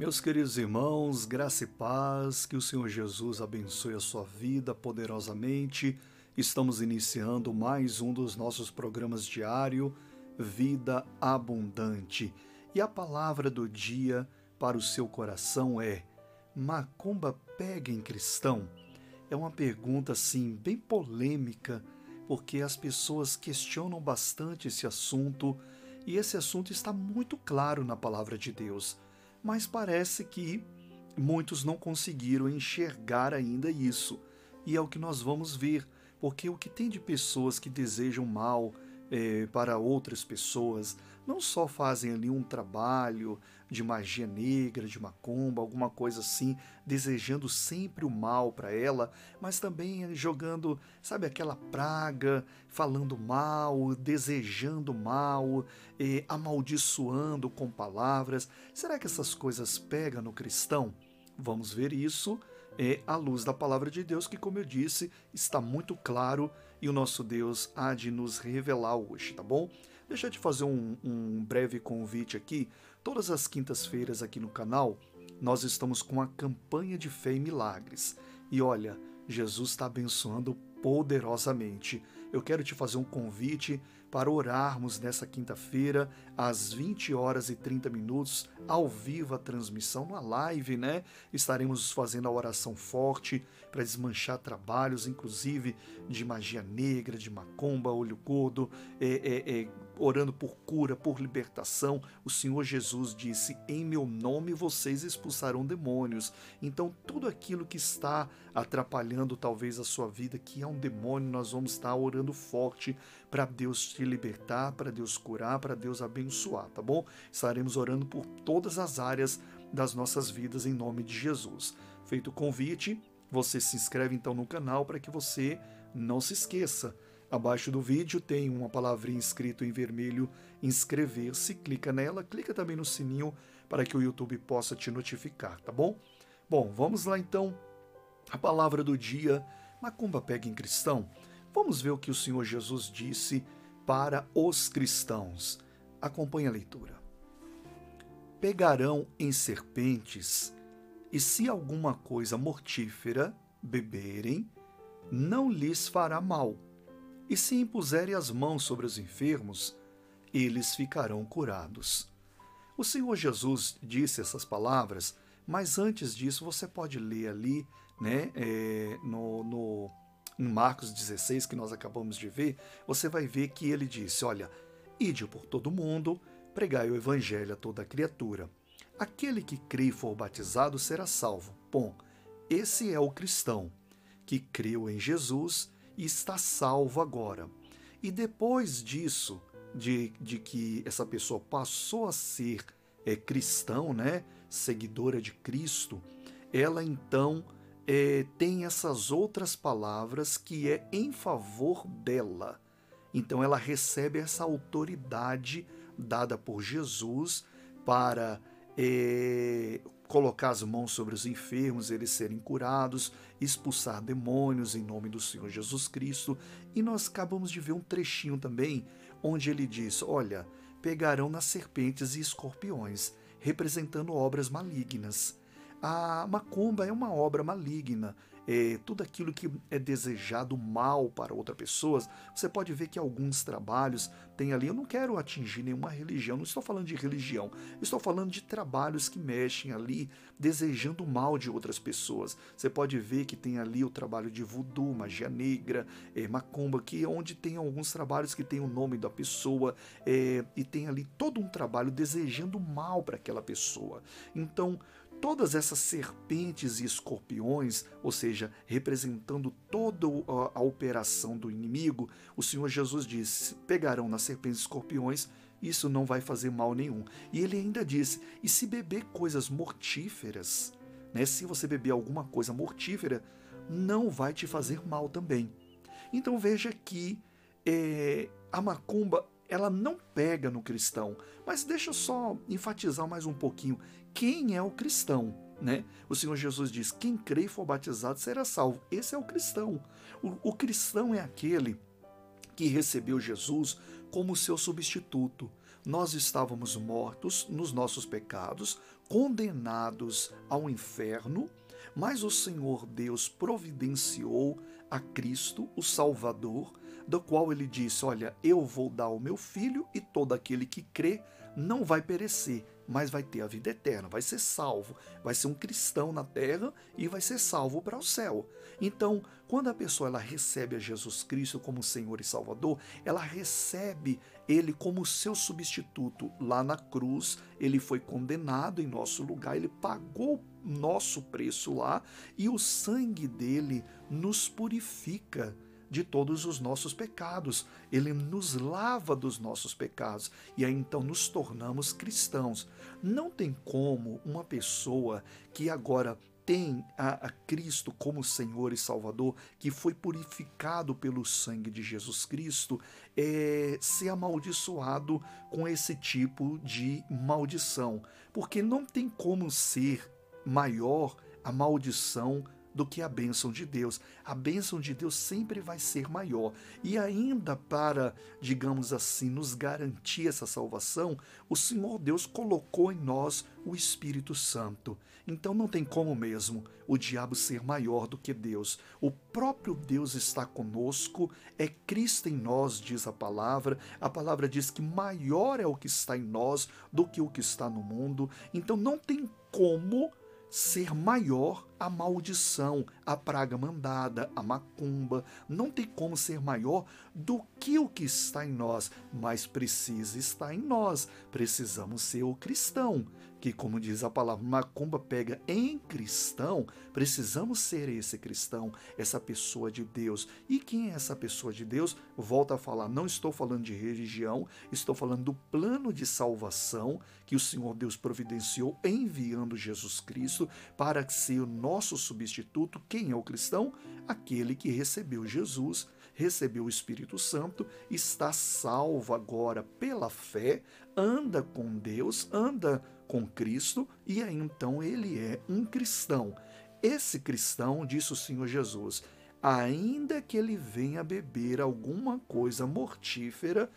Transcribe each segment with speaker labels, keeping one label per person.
Speaker 1: Meus queridos irmãos, graça e paz, que o Senhor Jesus abençoe a sua vida poderosamente. Estamos iniciando mais um dos nossos programas diário, Vida Abundante. E a palavra do dia para o seu coração é: Macumba pega em cristão? É uma pergunta assim bem polêmica, porque as pessoas questionam bastante esse assunto e esse assunto está muito claro na palavra de Deus mas parece que muitos não conseguiram enxergar ainda isso. E é o que nós vamos ver, porque o que tem de pessoas que desejam mal é, para outras pessoas, não só fazem ali um trabalho de magia negra, de macumba, alguma coisa assim, desejando sempre o mal para ela, mas também jogando, sabe, aquela praga, falando mal, desejando mal, amaldiçoando com palavras. Será que essas coisas pegam no cristão? Vamos ver isso é à luz da palavra de Deus, que, como eu disse, está muito claro e o nosso Deus há de nos revelar hoje, tá bom? Deixa eu te fazer um, um breve convite aqui. Todas as quintas-feiras aqui no canal, nós estamos com a campanha de fé e milagres. E olha, Jesus está abençoando poderosamente. Eu quero te fazer um convite para orarmos nessa quinta-feira, às 20 horas e 30 minutos, ao vivo a transmissão, na live, né? Estaremos fazendo a oração forte para desmanchar trabalhos, inclusive de magia negra, de macumba, olho gordo, é, é, é, orando por cura, por libertação. O Senhor Jesus disse: Em meu nome vocês expulsarão demônios. Então, tudo aquilo que está atrapalhando talvez a sua vida, que é um demônio, nós vamos estar orando forte para Deus te libertar, para Deus curar, para Deus abençoar, tá bom? Estaremos orando por todas as áreas das nossas vidas em nome de Jesus. Feito o convite, você se inscreve então no canal para que você não se esqueça. Abaixo do vídeo tem uma palavrinha escrito em vermelho inscrever-se, clica nela, clica também no sininho para que o YouTube possa te notificar, tá bom? Bom, vamos lá então. A palavra do dia, Macumba pega em cristão. Vamos ver o que o Senhor Jesus disse para os cristãos. Acompanhe a leitura. Pegarão em serpentes, e se alguma coisa mortífera beberem, não lhes fará mal. E se impuserem as mãos sobre os enfermos, eles ficarão curados. O Senhor Jesus disse essas palavras, mas antes disso você pode ler ali, né, é, no, no em Marcos 16, que nós acabamos de ver, você vai ver que ele disse: Olha, ide por todo mundo, pregai o evangelho a toda criatura. Aquele que crê e for batizado será salvo. Bom, esse é o cristão que creu em Jesus e está salvo agora. E depois disso, de, de que essa pessoa passou a ser é, cristão, né, seguidora de Cristo, ela então é, tem essas outras palavras que é em favor dela. Então ela recebe essa autoridade dada por Jesus para é, colocar as mãos sobre os enfermos, eles serem curados, expulsar demônios em nome do Senhor Jesus Cristo. E nós acabamos de ver um trechinho também onde ele diz: Olha, pegarão nas serpentes e escorpiões, representando obras malignas. A macumba é uma obra maligna. É, tudo aquilo que é desejado mal para outra pessoa, você pode ver que alguns trabalhos tem ali. Eu não quero atingir nenhuma religião, não estou falando de religião, estou falando de trabalhos que mexem ali, desejando mal de outras pessoas. Você pode ver que tem ali o trabalho de voodoo, magia negra, é, macumba, que é onde tem alguns trabalhos que tem o nome da pessoa é, e tem ali todo um trabalho desejando mal para aquela pessoa. Então, todas essas serpentes e escorpiões, ou seja, representando toda a operação do inimigo, o Senhor Jesus disse: pegarão nas serpentes e escorpiões, isso não vai fazer mal nenhum. E ele ainda disse: e se beber coisas mortíferas, né, se você beber alguma coisa mortífera, não vai te fazer mal também. Então veja que é, a macumba ela não pega no cristão. Mas deixa eu só enfatizar mais um pouquinho. Quem é o cristão? Né? O Senhor Jesus diz: quem crê e for batizado será salvo. Esse é o cristão. O, o cristão é aquele que recebeu Jesus como seu substituto. Nós estávamos mortos nos nossos pecados, condenados ao inferno, mas o Senhor Deus providenciou a Cristo, o Salvador, do qual ele disse: Olha, eu vou dar o meu filho e todo aquele que crê não vai perecer, mas vai ter a vida eterna, vai ser salvo, vai ser um cristão na terra e vai ser salvo para o céu. Então, quando a pessoa ela recebe a Jesus Cristo como Senhor e Salvador, ela recebe ele como seu substituto. Lá na cruz, ele foi condenado em nosso lugar, ele pagou nosso preço lá e o sangue dele nos purifica de todos os nossos pecados. Ele nos lava dos nossos pecados e aí então nos tornamos cristãos. Não tem como uma pessoa que agora tem a, a, Cristo como Senhor e Salvador, que foi purificado pelo sangue de Jesus Cristo, é, ser amaldiçoado com esse tipo de maldição. Porque não tem como ser maior a maldição do que a bênção de Deus. A bênção de Deus sempre vai ser maior. E ainda para, digamos assim, nos garantir essa salvação, o Senhor Deus colocou em nós o Espírito Santo. Então não tem como mesmo o diabo ser maior do que Deus. O próprio Deus está conosco, é Cristo em nós, diz a palavra. A palavra diz que maior é o que está em nós do que o que está no mundo. Então não tem como ser maior a maldição, a praga mandada, a macumba. Não tem como ser maior do que o que está em nós, mas precisa estar em nós. Precisamos ser o cristão que, como diz a palavra, macumba pega em cristão, precisamos ser esse cristão, essa pessoa de Deus. E quem é essa pessoa de Deus? Volta a falar, não estou falando de religião, estou falando do plano de salvação que o Senhor Deus providenciou enviando Jesus Cristo para ser o nosso substituto. Quem é o cristão? Aquele que recebeu Jesus recebeu o Espírito Santo, está salvo agora pela fé, anda com Deus, anda com Cristo e aí então ele é um cristão. Esse cristão, disse o Senhor Jesus, ainda que ele venha beber alguma coisa mortífera,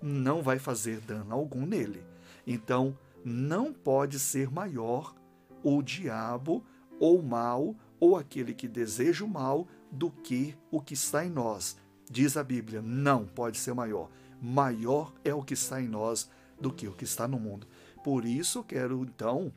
Speaker 1: não vai fazer dano algum nele. Então, não pode ser maior o diabo ou mal ou aquele que deseja o mal do que o que está em nós. Diz a Bíblia, não pode ser maior. Maior é o que está em nós do que o que está no mundo. Por isso, quero então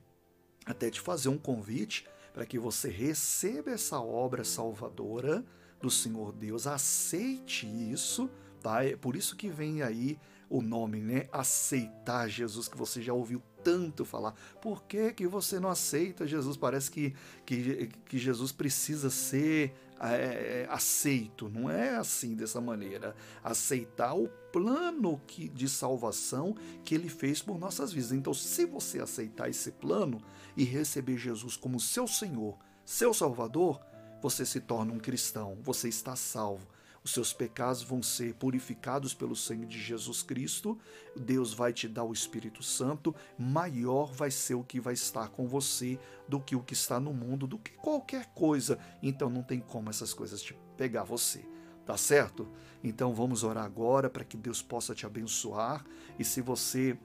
Speaker 1: até te fazer um convite para que você receba essa obra salvadora do Senhor Deus, aceite isso, tá? É por isso que vem aí o nome, né? Aceitar Jesus, que você já ouviu tanto falar. Por que, que você não aceita Jesus? Parece que, que, que Jesus precisa ser é, é, aceito. Não é assim dessa maneira. Aceitar o plano que, de salvação que ele fez por nossas vidas. Então, se você aceitar esse plano e receber Jesus como seu Senhor, seu Salvador, você se torna um cristão, você está salvo os seus pecados vão ser purificados pelo sangue de Jesus Cristo, Deus vai te dar o Espírito Santo, maior vai ser o que vai estar com você do que o que está no mundo, do que qualquer coisa. Então não tem como essas coisas te pegar você. Tá certo? Então vamos orar agora para que Deus possa te abençoar. E se você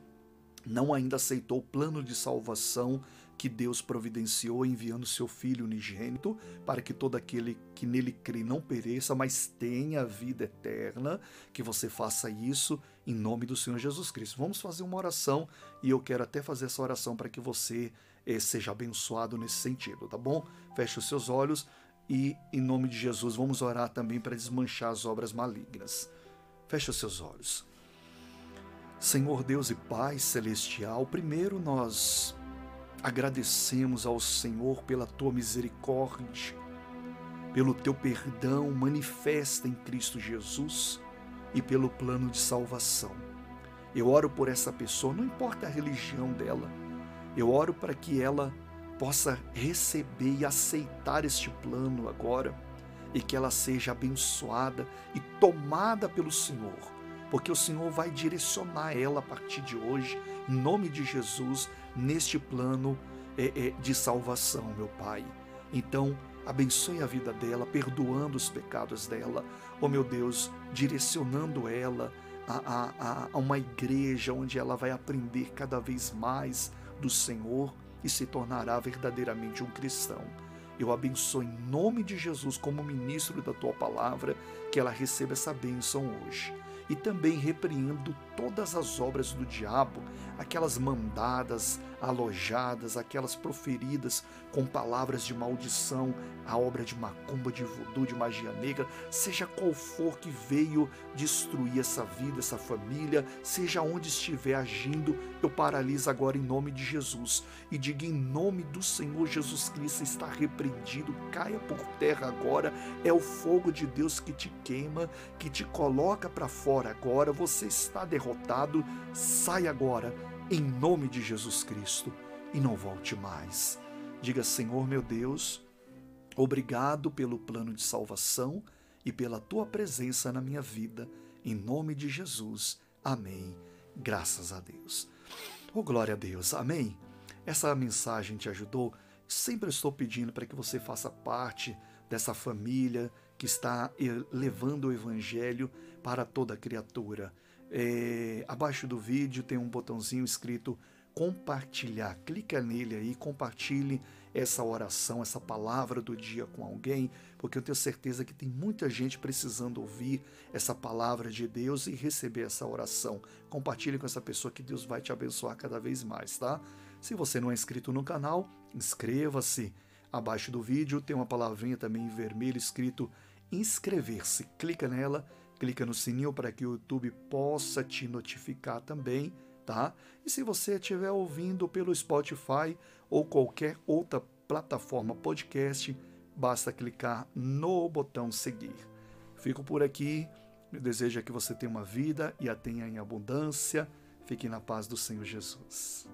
Speaker 1: não ainda aceitou o plano de salvação que Deus providenciou enviando seu Filho unigênito para que todo aquele que nele crê não pereça, mas tenha vida eterna, que você faça isso em nome do Senhor Jesus Cristo. Vamos fazer uma oração e eu quero até fazer essa oração para que você eh, seja abençoado nesse sentido, tá bom? Feche os seus olhos e em nome de Jesus vamos orar também para desmanchar as obras malignas. Feche os seus olhos. Senhor Deus e Pai celestial, primeiro nós agradecemos ao Senhor pela tua misericórdia, pelo teu perdão manifesta em Cristo Jesus e pelo plano de salvação. Eu oro por essa pessoa, não importa a religião dela, eu oro para que ela possa receber e aceitar este plano agora e que ela seja abençoada e tomada pelo Senhor porque o Senhor vai direcionar ela a partir de hoje, em nome de Jesus, neste plano é, é, de salvação, meu Pai. Então, Abençoe a vida dela, perdoando os pecados dela. Oh meu Deus, direcionando ela a, a, a uma igreja onde ela vai aprender cada vez mais do Senhor e se tornará verdadeiramente um cristão. Eu abençoo em nome de Jesus, como ministro da tua palavra, que ela receba essa bênção hoje e também repreendo todas as obras do diabo, aquelas mandadas, alojadas, aquelas proferidas com palavras de maldição, a obra de macumba, de voodoo, de magia negra, seja qual for que veio destruir essa vida, essa família, seja onde estiver agindo, eu paraliso agora em nome de Jesus e diga em nome do Senhor Jesus Cristo está repreendido, caia por terra agora, é o fogo de Deus que te queima, que te coloca para fora agora, você está derrotado, sai agora em nome de Jesus Cristo e não volte mais. Diga, Senhor meu Deus, obrigado pelo plano de salvação e pela tua presença na minha vida, em nome de Jesus. Amém. Graças a Deus. Oh, glória a Deus. Amém. Essa mensagem te ajudou? Sempre estou pedindo para que você faça parte dessa família que está eh, levando o Evangelho para toda criatura. É, abaixo do vídeo tem um botãozinho escrito compartilhar. Clica nele aí, compartilhe essa oração, essa palavra do dia com alguém, porque eu tenho certeza que tem muita gente precisando ouvir essa palavra de Deus e receber essa oração. Compartilhe com essa pessoa que Deus vai te abençoar cada vez mais, tá? Se você não é inscrito no canal, inscreva-se. Abaixo do vídeo tem uma palavrinha também em vermelho escrito inscrever-se. Clica nela clica no sininho para que o YouTube possa te notificar também, tá? E se você estiver ouvindo pelo Spotify ou qualquer outra plataforma podcast, basta clicar no botão seguir. Fico por aqui. Me desejo que você tenha uma vida e a tenha em abundância. Fique na paz do Senhor Jesus.